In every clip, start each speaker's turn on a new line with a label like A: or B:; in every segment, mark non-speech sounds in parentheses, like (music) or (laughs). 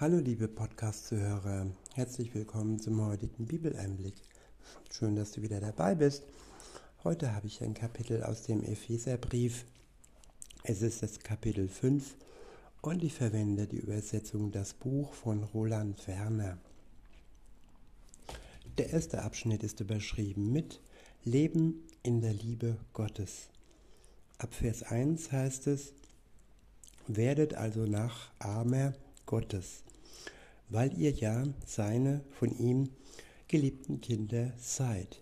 A: Hallo liebe Podcast-Zuhörer, herzlich willkommen zum heutigen Bibeleinblick. Schön, dass du wieder dabei bist. Heute habe ich ein Kapitel aus dem Epheserbrief. Es ist das Kapitel 5 und ich verwende die Übersetzung Das Buch von Roland Werner. Der erste Abschnitt ist überschrieben mit Leben in der Liebe Gottes. Ab Vers 1 heißt es, werdet also Nachahmer Gottes, weil ihr ja seine von ihm geliebten Kinder seid.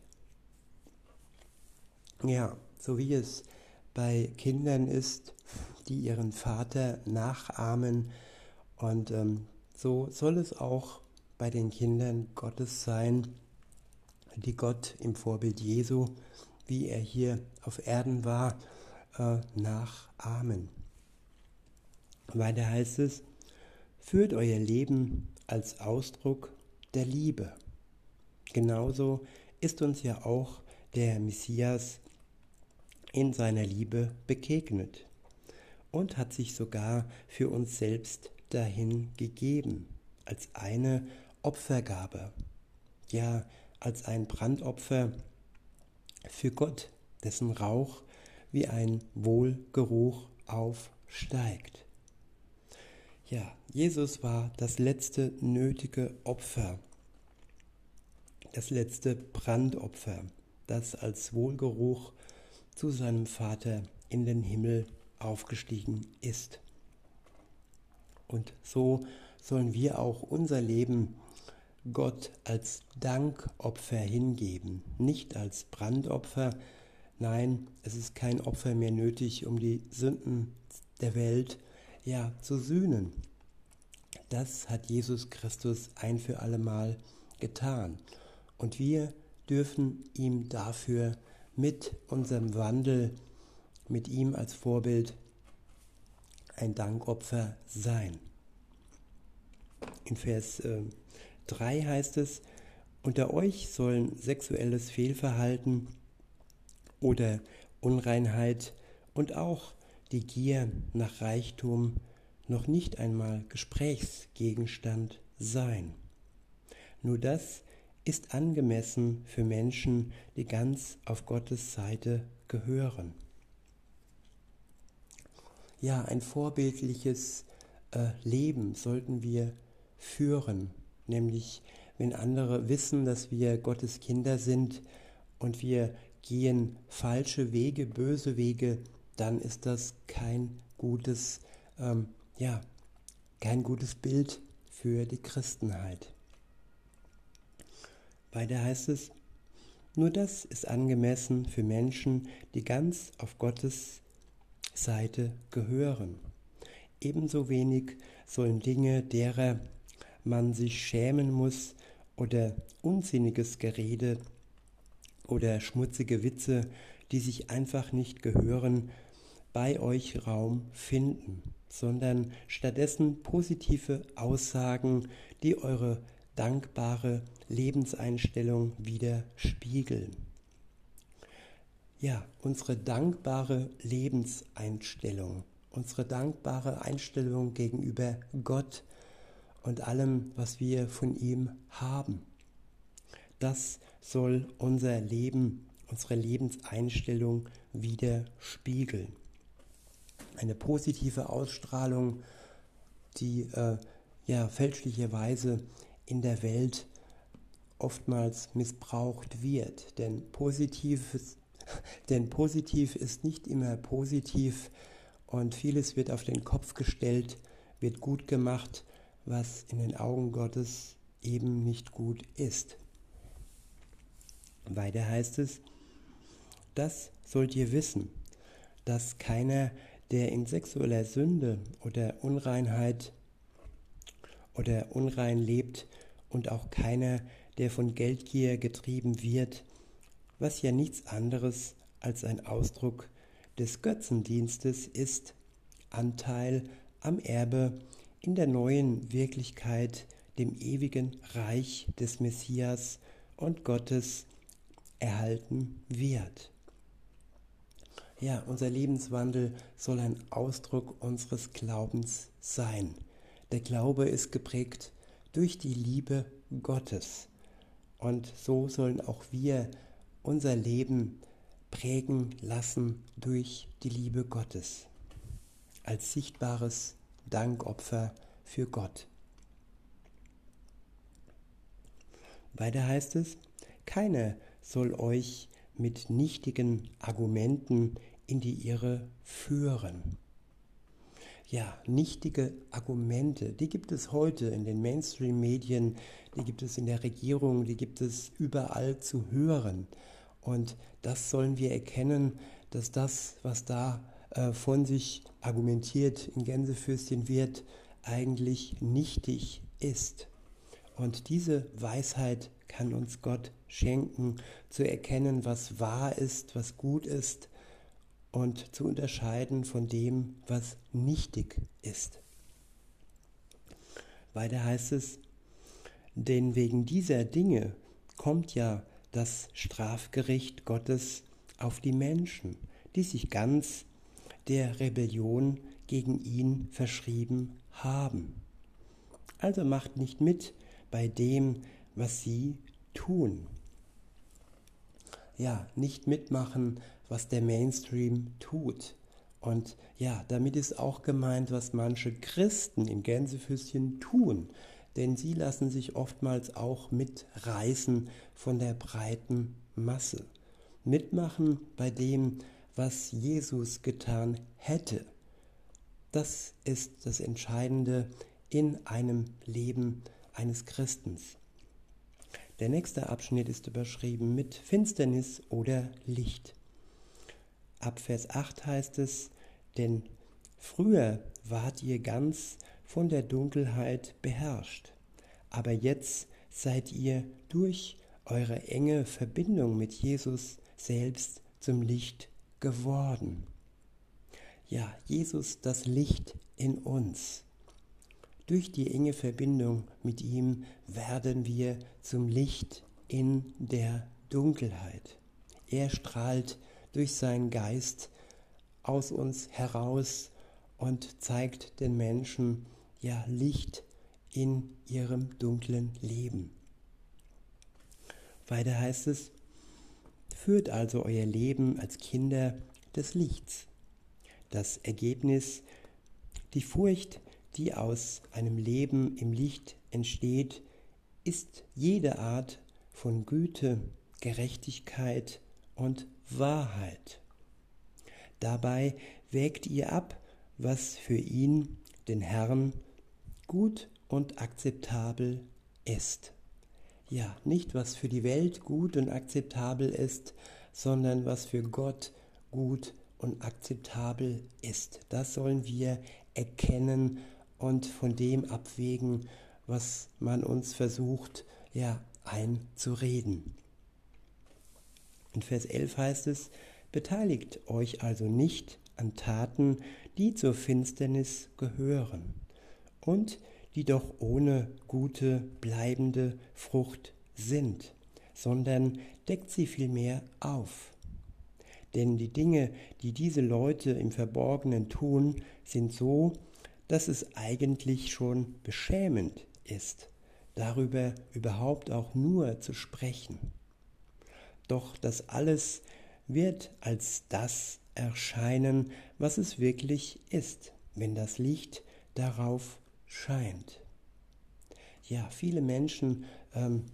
A: Ja, so wie es bei Kindern ist, die ihren Vater nachahmen und ähm, so soll es auch bei den Kindern Gottes sein, die Gott im Vorbild Jesu, wie er hier auf Erden war, äh, nachahmen. Weiter heißt es, Führt euer Leben als Ausdruck der Liebe. Genauso ist uns ja auch der Messias in seiner Liebe begegnet und hat sich sogar für uns selbst dahin gegeben, als eine Opfergabe, ja als ein Brandopfer für Gott, dessen Rauch wie ein Wohlgeruch aufsteigt. Ja, Jesus war das letzte nötige Opfer, das letzte Brandopfer, das als Wohlgeruch zu seinem Vater in den Himmel aufgestiegen ist. Und so sollen wir auch unser Leben Gott als Dankopfer hingeben, nicht als Brandopfer. Nein, es ist kein Opfer mehr nötig, um die Sünden der Welt zu ja, zu sühnen. Das hat Jesus Christus ein für allemal getan. Und wir dürfen ihm dafür mit unserem Wandel, mit ihm als Vorbild, ein Dankopfer sein. In Vers äh, 3 heißt es, unter euch sollen sexuelles Fehlverhalten oder Unreinheit und auch die Gier nach Reichtum noch nicht einmal Gesprächsgegenstand sein. Nur das ist angemessen für Menschen, die ganz auf Gottes Seite gehören. Ja, ein vorbildliches äh, Leben sollten wir führen, nämlich wenn andere wissen, dass wir Gottes Kinder sind und wir gehen falsche Wege, böse Wege, dann ist das kein gutes, ähm, ja, kein gutes Bild für die Christenheit. Weiter heißt es, nur das ist angemessen für Menschen, die ganz auf Gottes Seite gehören. Ebenso wenig sollen Dinge, derer man sich schämen muss, oder unsinniges Gerede oder schmutzige Witze, die sich einfach nicht gehören, bei euch Raum finden, sondern stattdessen positive Aussagen, die eure dankbare Lebenseinstellung widerspiegeln. Ja, unsere dankbare Lebenseinstellung, unsere dankbare Einstellung gegenüber Gott und allem, was wir von ihm haben. Das soll unser Leben, unsere Lebenseinstellung widerspiegeln eine positive Ausstrahlung, die äh, ja fälschlicherweise in der Welt oftmals missbraucht wird. Denn positiv, ist, (laughs) denn positiv ist nicht immer positiv und vieles wird auf den Kopf gestellt, wird gut gemacht, was in den Augen Gottes eben nicht gut ist. Weiter heißt es, das sollt ihr wissen, dass keiner der in sexueller Sünde oder Unreinheit oder unrein lebt und auch keiner, der von Geldgier getrieben wird, was ja nichts anderes als ein Ausdruck des Götzendienstes ist, Anteil am Erbe in der neuen Wirklichkeit, dem ewigen Reich des Messias und Gottes erhalten wird. Ja, unser Lebenswandel soll ein Ausdruck unseres Glaubens sein. Der Glaube ist geprägt durch die Liebe Gottes. Und so sollen auch wir unser Leben prägen lassen durch die Liebe Gottes als sichtbares Dankopfer für Gott. Weiter heißt es, keiner soll euch mit nichtigen Argumenten in die Irre führen. Ja, nichtige Argumente, die gibt es heute in den Mainstream-Medien, die gibt es in der Regierung, die gibt es überall zu hören. Und das sollen wir erkennen, dass das, was da äh, von sich argumentiert in Gänsefüßchen wird, eigentlich nichtig ist. Und diese Weisheit kann uns Gott schenken, zu erkennen, was wahr ist, was gut ist und zu unterscheiden von dem, was nichtig ist. Weiter heißt es, denn wegen dieser Dinge kommt ja das Strafgericht Gottes auf die Menschen, die sich ganz der Rebellion gegen ihn verschrieben haben. Also macht nicht mit bei dem, was sie tun. Ja, nicht mitmachen, was der Mainstream tut. Und ja, damit ist auch gemeint, was manche Christen im Gänsefüßchen tun. Denn sie lassen sich oftmals auch mitreißen von der breiten Masse. Mitmachen bei dem, was Jesus getan hätte. Das ist das Entscheidende in einem Leben eines Christens. Der nächste Abschnitt ist überschrieben mit Finsternis oder Licht. Ab Vers 8 heißt es, denn früher wart ihr ganz von der Dunkelheit beherrscht, aber jetzt seid ihr durch eure enge Verbindung mit Jesus selbst zum Licht geworden. Ja, Jesus, das Licht in uns. Durch die enge Verbindung mit ihm werden wir zum Licht in der Dunkelheit. Er strahlt durch seinen Geist aus uns heraus und zeigt den Menschen ja Licht in ihrem dunklen Leben. Weiter heißt es, führt also euer Leben als Kinder des Lichts. Das Ergebnis, die Furcht, die aus einem Leben im Licht entsteht, ist jede Art von Güte, Gerechtigkeit und Wahrheit. Dabei wägt ihr ab, was für ihn, den Herrn, gut und akzeptabel ist. Ja, nicht was für die Welt gut und akzeptabel ist, sondern was für Gott gut und akzeptabel ist. Das sollen wir erkennen und von dem abwägen, was man uns versucht, ja, einzureden. In Vers 11 heißt es, beteiligt euch also nicht an Taten, die zur Finsternis gehören und die doch ohne gute, bleibende Frucht sind, sondern deckt sie vielmehr auf. Denn die Dinge, die diese Leute im Verborgenen tun, sind so, dass es eigentlich schon beschämend ist, darüber überhaupt auch nur zu sprechen. Doch das alles wird als das erscheinen, was es wirklich ist, wenn das Licht darauf scheint. Ja, viele Menschen ähm,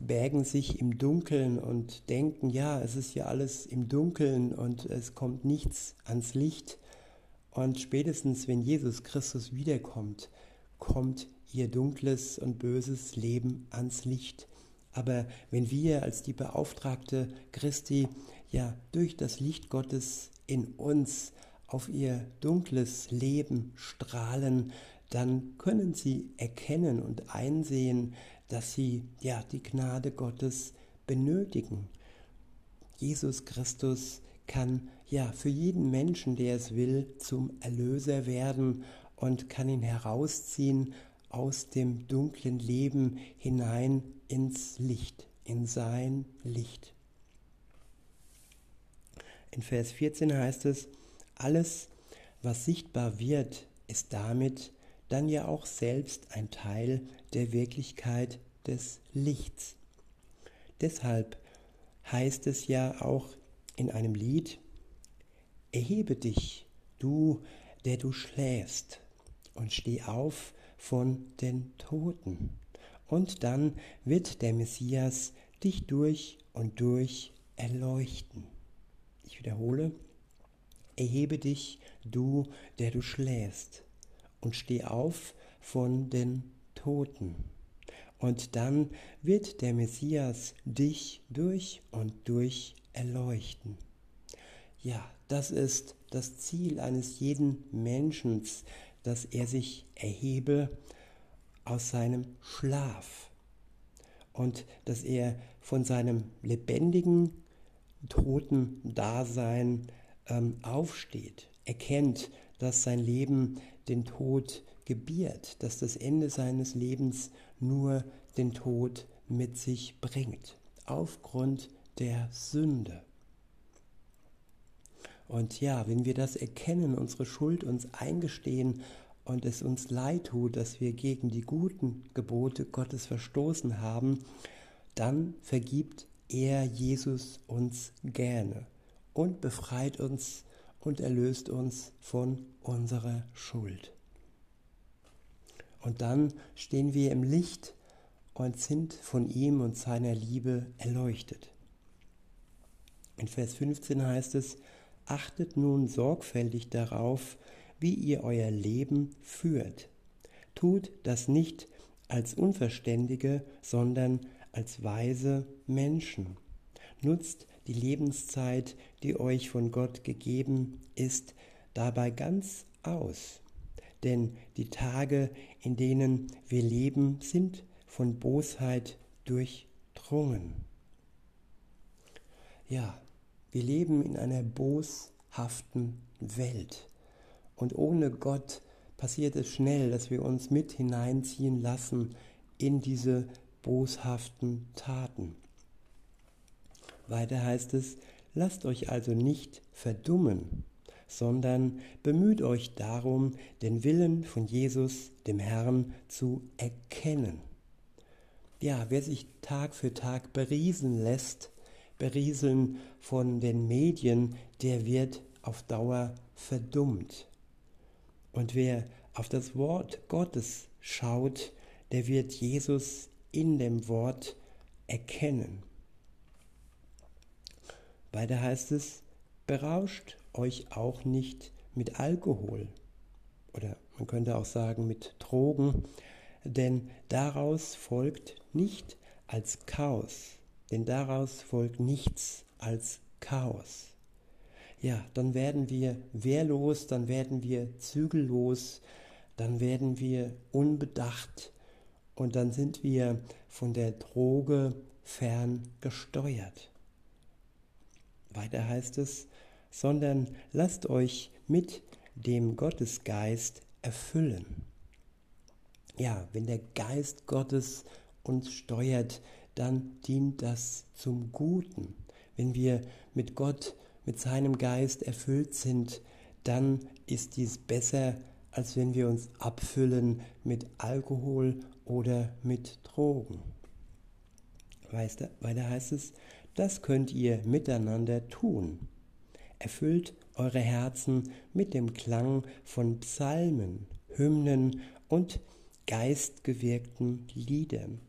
A: bergen sich im Dunkeln und denken, ja, es ist ja alles im Dunkeln und es kommt nichts ans Licht. Und spätestens, wenn Jesus Christus wiederkommt, kommt ihr dunkles und böses Leben ans Licht. Aber wenn wir als die Beauftragte Christi ja durch das Licht Gottes in uns auf ihr dunkles Leben strahlen, dann können sie erkennen und einsehen, dass sie ja die Gnade Gottes benötigen. Jesus Christus kann ja für jeden Menschen, der es will, zum Erlöser werden und kann ihn herausziehen aus dem dunklen Leben hinein ins Licht, in sein Licht. In Vers 14 heißt es, alles, was sichtbar wird, ist damit dann ja auch selbst ein Teil der Wirklichkeit des Lichts. Deshalb heißt es ja auch in einem Lied, Erhebe dich, du, der du schläfst, und steh auf von den Toten. Und dann wird der Messias dich durch und durch erleuchten. Ich wiederhole, erhebe dich, du, der du schläfst, und steh auf von den Toten. Und dann wird der Messias dich durch und durch erleuchten. Ja, das ist das Ziel eines jeden Menschen, dass er sich erhebe aus seinem Schlaf und dass er von seinem lebendigen, toten Dasein ähm, aufsteht, erkennt, dass sein Leben den Tod gebiert, dass das Ende seines Lebens nur den Tod mit sich bringt, aufgrund der Sünde. Und ja, wenn wir das erkennen, unsere Schuld uns eingestehen und es uns leid tut, dass wir gegen die guten Gebote Gottes verstoßen haben, dann vergibt er, Jesus, uns gerne und befreit uns und erlöst uns von unserer Schuld. Und dann stehen wir im Licht und sind von ihm und seiner Liebe erleuchtet. In Vers 15 heißt es, Achtet nun sorgfältig darauf, wie ihr euer Leben führt. Tut das nicht als Unverständige, sondern als weise Menschen. Nutzt die Lebenszeit, die euch von Gott gegeben ist, dabei ganz aus. Denn die Tage, in denen wir leben, sind von Bosheit durchdrungen. Ja, wir leben in einer boshaften Welt. Und ohne Gott passiert es schnell, dass wir uns mit hineinziehen lassen in diese boshaften Taten. Weiter heißt es, lasst euch also nicht verdummen, sondern bemüht euch darum, den Willen von Jesus, dem Herrn, zu erkennen. Ja, wer sich Tag für Tag beriesen lässt berieseln von den Medien, der wird auf Dauer verdummt. Und wer auf das Wort Gottes schaut, der wird Jesus in dem Wort erkennen. Weiter heißt es, berauscht euch auch nicht mit Alkohol oder man könnte auch sagen mit Drogen, denn daraus folgt nicht als Chaos, denn daraus folgt nichts als Chaos. Ja, dann werden wir wehrlos, dann werden wir zügellos, dann werden wir unbedacht und dann sind wir von der Droge fern gesteuert. Weiter heißt es, sondern lasst euch mit dem Gottesgeist erfüllen. Ja, wenn der Geist Gottes uns steuert, dann dient das zum Guten. Wenn wir mit Gott, mit seinem Geist erfüllt sind, dann ist dies besser, als wenn wir uns abfüllen mit Alkohol oder mit Drogen. Weißt du, weiter heißt es, das könnt ihr miteinander tun. Erfüllt eure Herzen mit dem Klang von Psalmen, Hymnen und geistgewirkten Liedern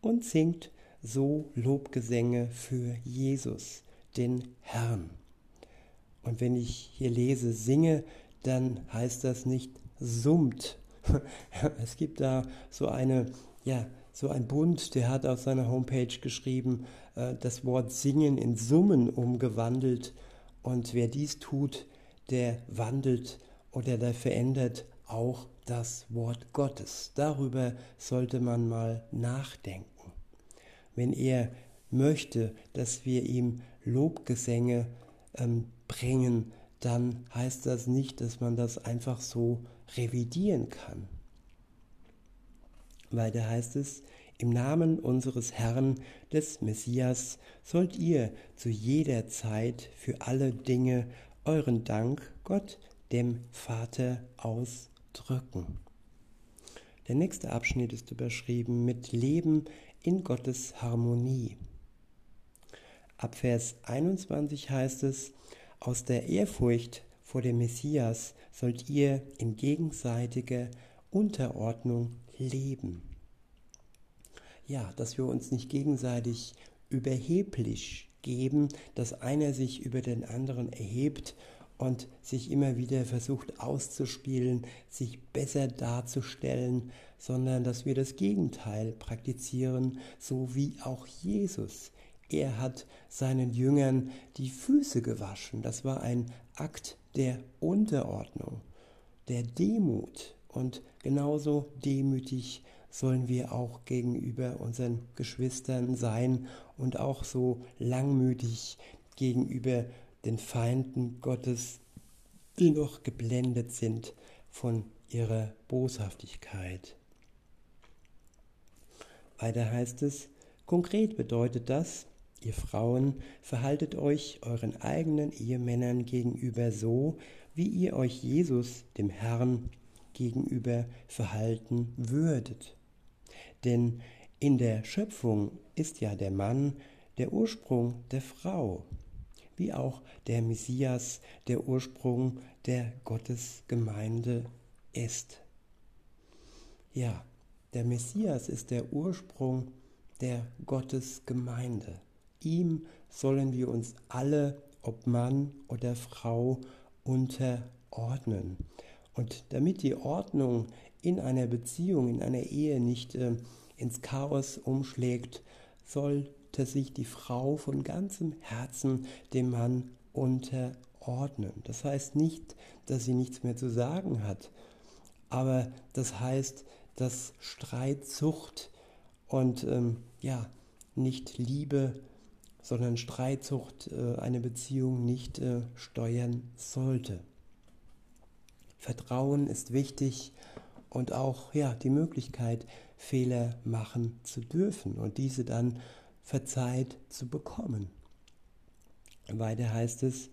A: und singt so Lobgesänge für Jesus, den Herrn. Und wenn ich hier lese, singe, dann heißt das nicht summt. (laughs) Es gibt da so eine, ja, so ein Bund, der hat auf seiner Homepage geschrieben, äh, das Wort singen in Summen umgewandelt. Und wer dies tut, der wandelt oder der verändert auch das Wort Gottes. Darüber sollte man mal nachdenken wenn er möchte, dass wir ihm Lobgesänge ähm, bringen, dann heißt das nicht, dass man das einfach so revidieren kann. Weiter heißt es, im Namen unseres Herrn, des Messias, sollt ihr zu jeder Zeit für alle Dinge euren Dank Gott, dem Vater, ausdrücken. Der nächste Abschnitt ist überschrieben mit Leben in Gottes Harmonie. Ab Vers 21 heißt es, aus der Ehrfurcht vor dem Messias sollt ihr in gegenseitiger Unterordnung leben. Ja, dass wir uns nicht gegenseitig überheblich geben, dass einer sich über den anderen erhebt und sich immer wieder versucht auszuspielen, sich besser darzustellen, sondern dass wir das Gegenteil praktizieren, so wie auch Jesus. Er hat seinen Jüngern die Füße gewaschen. Das war ein Akt der Unterordnung, der Demut. Und genauso demütig sollen wir auch gegenüber unseren Geschwistern sein und auch so langmütig gegenüber den Feinden Gottes, die noch geblendet sind von ihrer Boshaftigkeit. Weiter heißt es, konkret bedeutet das, ihr Frauen, verhaltet euch euren eigenen Ehemännern gegenüber so, wie ihr euch Jesus, dem Herrn, gegenüber verhalten würdet. Denn in der Schöpfung ist ja der Mann der Ursprung der Frau, wie auch der Messias der Ursprung der Gottesgemeinde ist. Ja, der Messias ist der Ursprung der Gottesgemeinde. Ihm sollen wir uns alle, ob Mann oder Frau, unterordnen. Und damit die Ordnung in einer Beziehung, in einer Ehe nicht äh, ins Chaos umschlägt, sollte sich die Frau von ganzem Herzen dem Mann unterordnen. Das heißt nicht, dass sie nichts mehr zu sagen hat, aber das heißt, dass Streitzucht und ähm, ja, nicht Liebe, sondern Streitzucht äh, eine Beziehung nicht äh, steuern sollte. Vertrauen ist wichtig und auch ja, die Möglichkeit, Fehler machen zu dürfen und diese dann verzeiht zu bekommen. Weiter heißt es,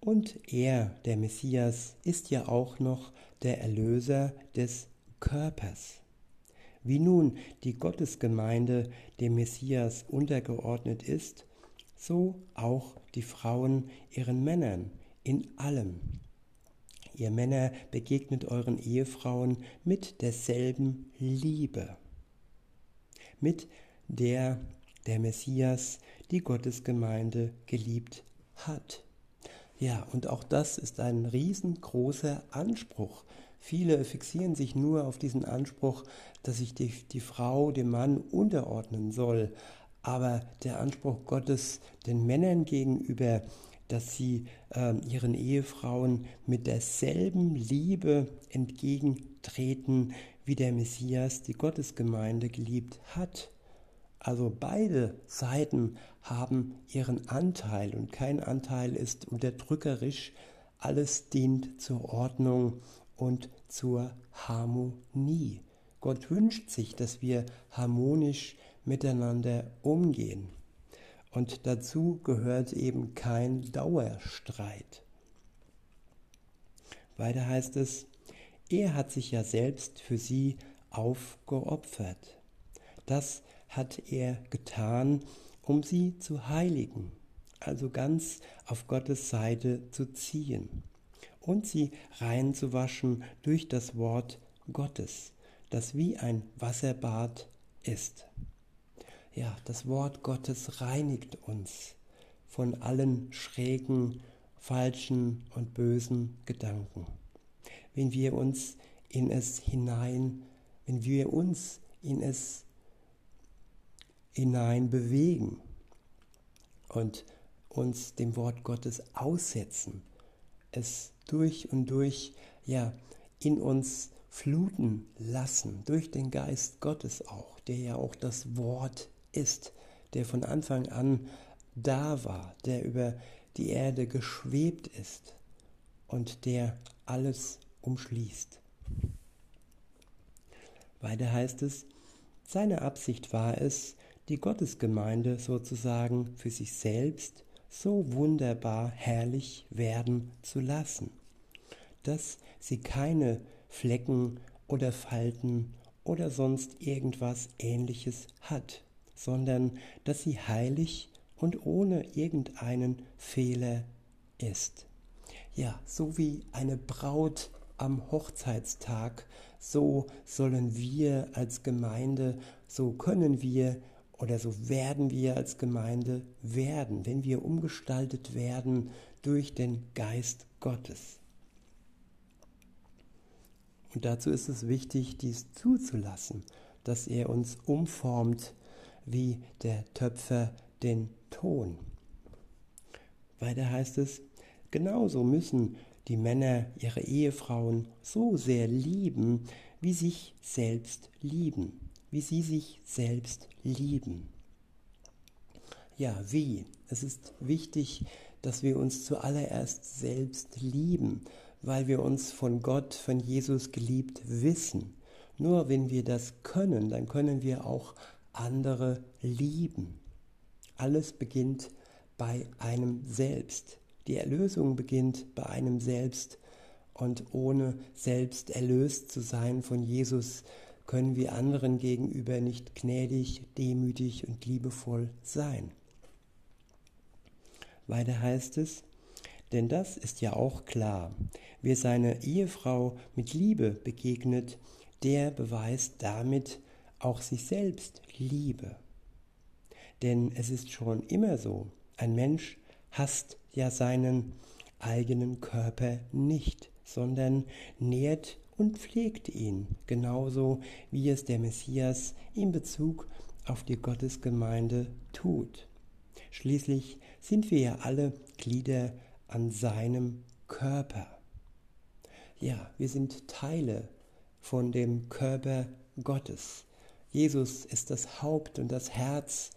A: und er, der Messias, ist ja auch noch der Erlöser des Körpers. Wie nun die Gottesgemeinde dem Messias untergeordnet ist, so auch die Frauen ihren Männern in allem. Ihr Männer begegnet euren Ehefrauen mit derselben Liebe, mit der der Messias die Gottesgemeinde geliebt hat. Ja, und auch das ist ein riesengroßer Anspruch. Viele fixieren sich nur auf diesen Anspruch, dass sich die, die Frau dem Mann unterordnen soll. Aber der Anspruch Gottes den Männern gegenüber, dass sie äh, ihren Ehefrauen mit derselben Liebe entgegentreten, wie der Messias die Gottesgemeinde geliebt hat. Also beide Seiten haben ihren Anteil und kein Anteil ist unterdrückerisch, alles dient zur Ordnung und zur Harmonie. Gott wünscht sich, dass wir harmonisch miteinander umgehen. Und dazu gehört eben kein Dauerstreit. Weiter heißt es, er hat sich ja selbst für sie aufgeopfert. Das hat er getan, um sie zu heiligen, also ganz auf Gottes Seite zu ziehen und sie reinzuwaschen durch das Wort Gottes, das wie ein Wasserbad ist. Ja, das Wort Gottes reinigt uns von allen schrägen, falschen und bösen Gedanken. Wenn wir uns in es hinein, wenn wir uns in es hinein bewegen und uns dem Wort Gottes aussetzen, es durch und durch ja in uns fluten lassen, durch den Geist Gottes auch, der ja auch das Wort ist, der von Anfang an da war, der über die Erde geschwebt ist und der alles umschließt. Weiter heißt es, seine Absicht war es, die Gottesgemeinde sozusagen für sich selbst so wunderbar herrlich werden zu lassen, dass sie keine Flecken oder Falten oder sonst irgendwas ähnliches hat, sondern dass sie heilig und ohne irgendeinen Fehler ist. Ja, so wie eine Braut am Hochzeitstag, so sollen wir als Gemeinde, so können wir oder so werden wir als Gemeinde werden, wenn wir umgestaltet werden durch den Geist Gottes. Und dazu ist es wichtig, dies zuzulassen, dass er uns umformt wie der Töpfer den Ton. Weiter heißt es, genauso müssen die Männer ihre Ehefrauen so sehr lieben, wie sich selbst lieben, wie sie sich selbst lieben. Ja, wie? Es ist wichtig, dass wir uns zuallererst selbst lieben, weil wir uns von Gott, von Jesus geliebt wissen. Nur wenn wir das können, dann können wir auch andere lieben. Alles beginnt bei einem selbst. Die Erlösung beginnt bei einem selbst. Und ohne selbst erlöst zu sein von Jesus, können wir anderen gegenüber nicht gnädig, demütig und liebevoll sein. Weiter heißt es, denn das ist ja auch klar. Wer seiner Ehefrau mit Liebe begegnet, der beweist damit auch sich selbst Liebe. Denn es ist schon immer so, ein Mensch hasst ja seinen eigenen Körper nicht, sondern nährt und pflegt ihn, genauso wie es der Messias in Bezug auf die Gottesgemeinde tut. Schließlich sind wir ja alle Glieder an seinem Körper. Ja, wir sind Teile von dem Körper Gottes. Jesus ist das Haupt und das Herz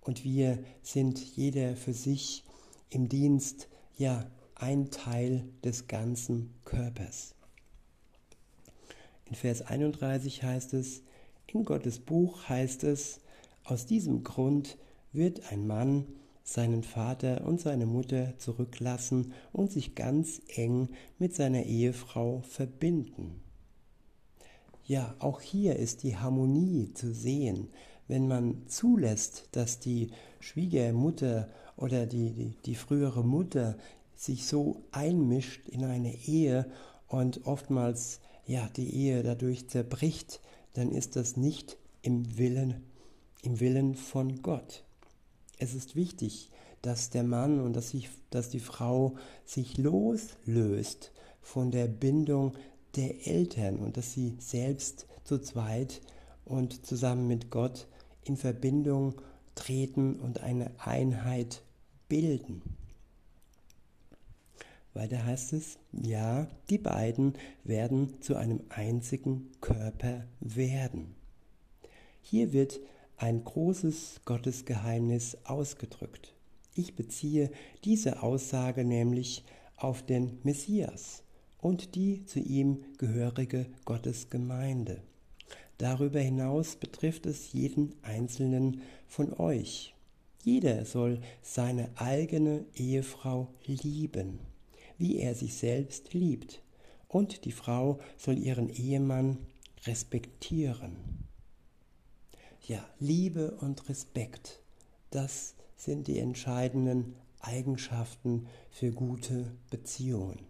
A: und wir sind jeder für sich im Dienst, ja, ein Teil des ganzen Körpers. In Vers 31 heißt es, in Gottes Buch heißt es, aus diesem Grund wird ein Mann seinen Vater und seine Mutter zurücklassen und sich ganz eng mit seiner Ehefrau verbinden. Ja, auch hier ist die Harmonie zu sehen, wenn man zulässt, dass die Schwiegermutter oder die, die, die frühere Mutter sich so einmischt in eine Ehe und oftmals ja die Ehe dadurch zerbricht, dann ist das nicht im Willen, im Willen von Gott. Es ist wichtig, dass der Mann und dass, ich, dass die Frau sich loslöst von der Bindung der Eltern und dass sie selbst zu zweit und zusammen mit Gott in Verbindung treten und eine Einheit bilden. Weiter heißt es, ja, die beiden werden zu einem einzigen Körper werden. Hier wird ein großes Gottesgeheimnis ausgedrückt. Ich beziehe diese Aussage nämlich auf den Messias und die zu ihm gehörige Gottesgemeinde. Darüber hinaus betrifft es jeden einzelnen von euch. Jeder soll seine eigene Ehefrau lieben, wie er sich selbst liebt, und die Frau soll ihren Ehemann respektieren. Ja, Liebe und Respekt, das sind die entscheidenden Eigenschaften für gute Beziehungen.